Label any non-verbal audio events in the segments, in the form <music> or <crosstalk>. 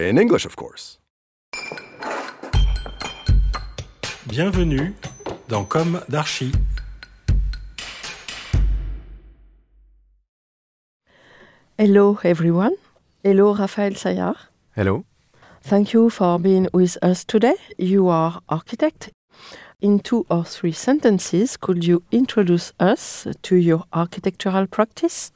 In English, of course. Bienvenue dans Com d'Archi. Hello everyone. Hello Raphaël Saillard. Hello. Thank you for being with us today. You are architect. In two or three sentences, could you introduce us to your architectural practice?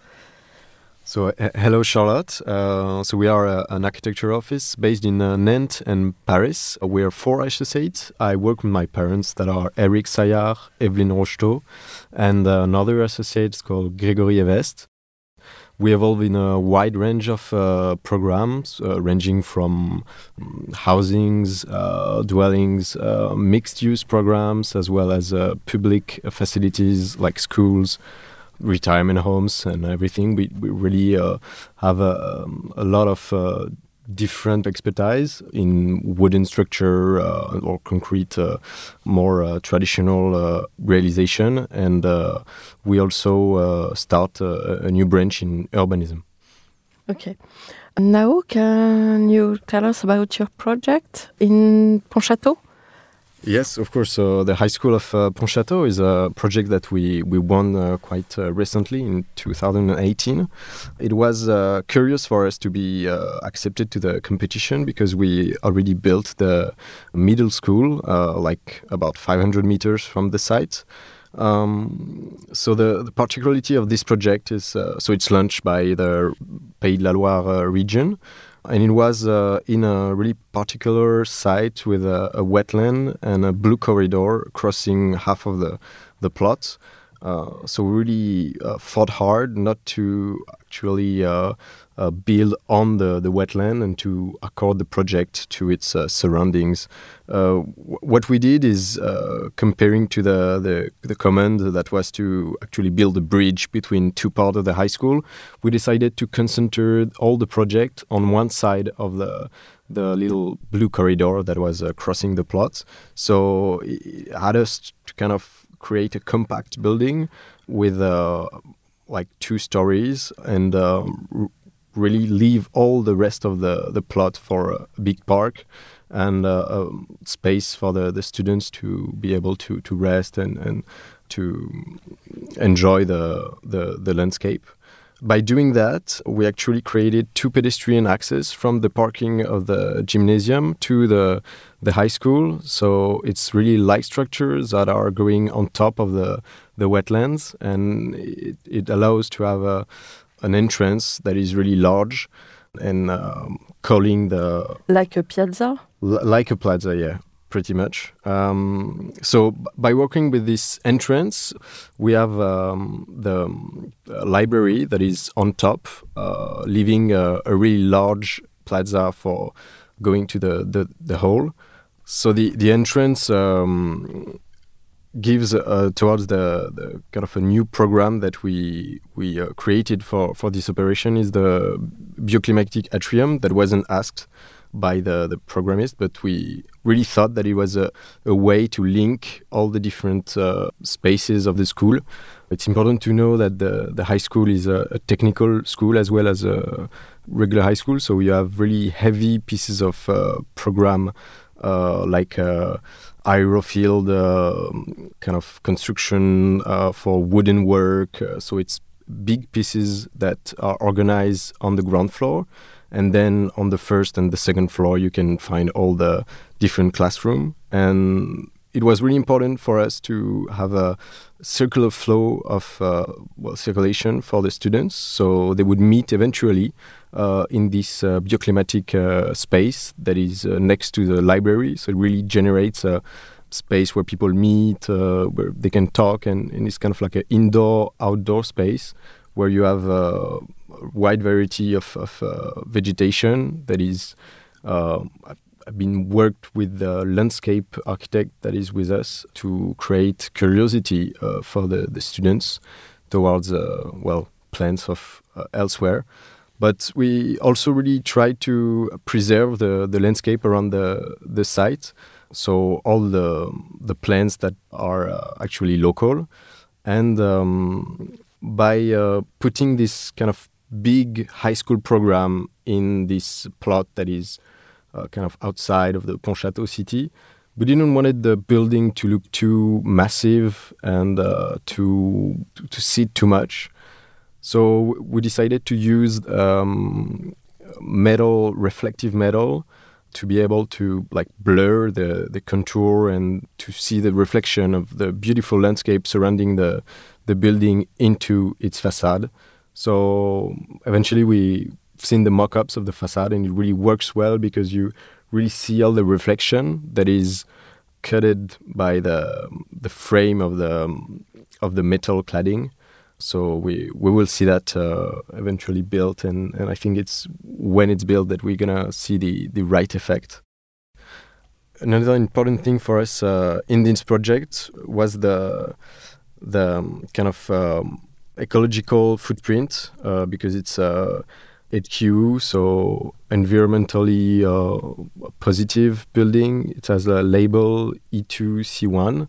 So, uh, hello, Charlotte. Uh, so, we are uh, an architecture office based in uh, Nantes and Paris. We are four associates. I work with my parents that are Eric Saillard, Evelyn Rocheteau, and uh, another associate called Gregory Evest. We evolve in a wide range of uh, programs, uh, ranging from um, housings, uh, dwellings, uh, mixed use programs, as well as uh, public facilities like schools, retirement homes, and everything. We, we really uh, have a, um, a lot of uh, different expertise in wooden structure uh, or concrete, uh, more uh, traditional uh, realization, and we also start uh, a new branch in urbanism. Okay. And now, can you tell us about your project in Pontchâteau? Yes, of course. Uh, the High School of uh, Pontchâteau is a project that we, we won uh, quite uh, recently in 2018. It was uh, curious for us to be uh, accepted to the competition because we already built the middle school, uh, like about 500 meters from the site. Um, so the, the particularity of this project is so it's launched by the Pays de la Loire region, and it was uh, in a really particular site with a, a wetland and a blue corridor crossing half of the the plot. Uh, so we really uh, fought hard not to actually uh, build on the, the wetland and to accord the project to its uh, surroundings. Uh, what we did is uh, comparing to the, the the command that was to actually build a bridge between two parts of the high school. We decided to concentrate all the project on one side of the the little blue corridor that was uh, crossing the plots. So it had us to kind of create a compact building with uh, like two stories and um, really leave all the rest of the, the plot for a big park and uh, space for the, the students to be able to, to rest and, and to enjoy the, the, the landscape. By doing that, we actually created two pedestrian access from the parking of the gymnasium to the the high school. So it's really light structures that are going on top of the the wetlands, and it, it allows to have a an entrance that is really large and um, calling the Like a piazza? L- like a plaza, yeah, pretty much. Um, so b- by working with this entrance, we have um, the um, library that is on top, uh, leaving a, a really large plaza for going to the the, the hall. So the the entrance. Gives uh, towards the, the kind of a new program that we we uh, created for for this operation is the bioclimatic atrium that wasn't asked by the the programmist, but we really thought that it was a, a way to link all the different uh, spaces of the school. It's important to know that the the high school is a, a technical school as well as a regular high school, so you have really heavy pieces of uh, program like uh, aerofield uh, kind of construction uh, for wooden work. Uh, so it's big pieces that are organized on the ground floor. And then on the first and the second floor, you can find all the different classroom. And it was really important for us to have a circular flow of uh, well circulation for the students, so they would meet eventually uh, in this uh, bioclimatic uh, space that is uh, next to the library. So it really generates a space where people meet, uh, where they can talk, and, and, it's kind of like an indoor-outdoor space where you have a wide variety of, of vegetation that is I've been worked with the landscape architect that is with us to create curiosity uh, for the, the students towards uh, well plants of uh, elsewhere. But we also really try to preserve the, the landscape around the the site. So all the the plants that are uh, actually local, and um, by uh, putting this kind of big high school program in this plot that is uh, kind of outside of the Pontchâteau city. We didn't want the building to look too massive and uh, to to sit too much. So we decided to use um, metal, reflective metal, to be able to like blur the the contour and to see the reflection of the beautiful landscape surrounding the the building into its facade. So eventually we seen the mock-ups of the facade and it really works well because you really see all the reflection that is cutted by the the frame of the of the metal cladding. So we we will see that uh, eventually built and and I think it's when it's built that we're gonna see the the right effect. Another important thing for us uh, in this project was the the kind of um, ecological footprint uh, because it's uh, HQ, so environmentally uh, positive building. It has a label E2C1.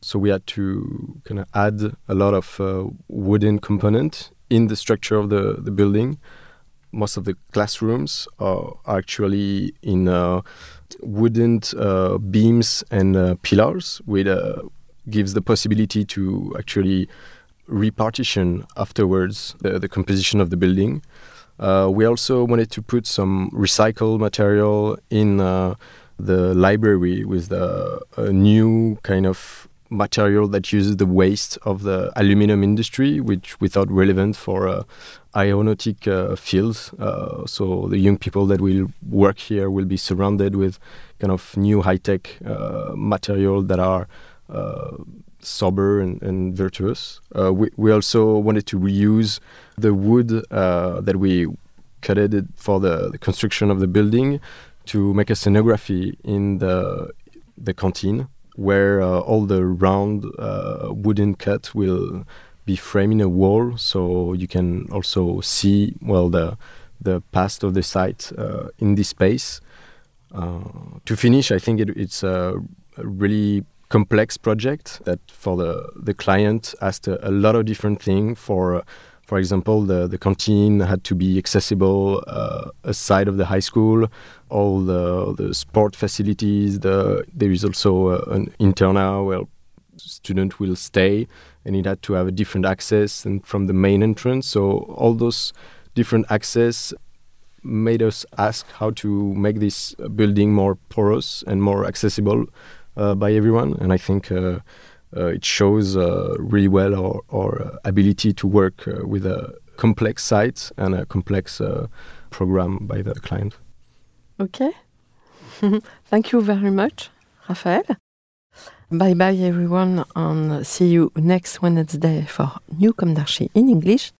So we had to kind of add a lot of uh, wooden component in the structure of the, the building. Most of the classrooms are actually in uh, wooden uh, beams and uh, pillars, which uh, gives the possibility to actually repartition afterwards the, the composition of the building. Uh, we also wanted to put some recycled material in uh, the library with the, a new kind of material that uses the waste of the aluminum industry, which we thought relevant for uh, aeronautic uh, fields. Uh, so the young people that will work here will be surrounded with kind of new high-tech uh, material that are sober and, and virtuous. Uh, we, we also wanted to reuse the wood uh, that we cutted for the, the, construction of the building to make a scenography in the the canteen where uh, all the round uh, wooden cut will be framed in a wall so you can also see well the the past of the site uh, in this space uh, to finish i think it, it's a really complex project that for the, the client asked a, a lot of different things for for example, the, the canteen had to be accessible uh, aside of the high school. All the, the sport facilities. The, there is also uh, an internal where student will stay, and it had to have a different access and from the main entrance. So all those different access made us ask how to make this building more porous and more accessible Uh, by everyone. And I think uh, uh, it shows uh, really well our, our uh, ability to work with a complex site and a complex program by the client. Okay. <laughs> Thank you very much, Raphaël. Bye bye, everyone, and see you next Wednesday for New Com d'Archi in English.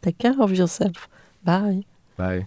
Take care of yourself. Bye. Bye.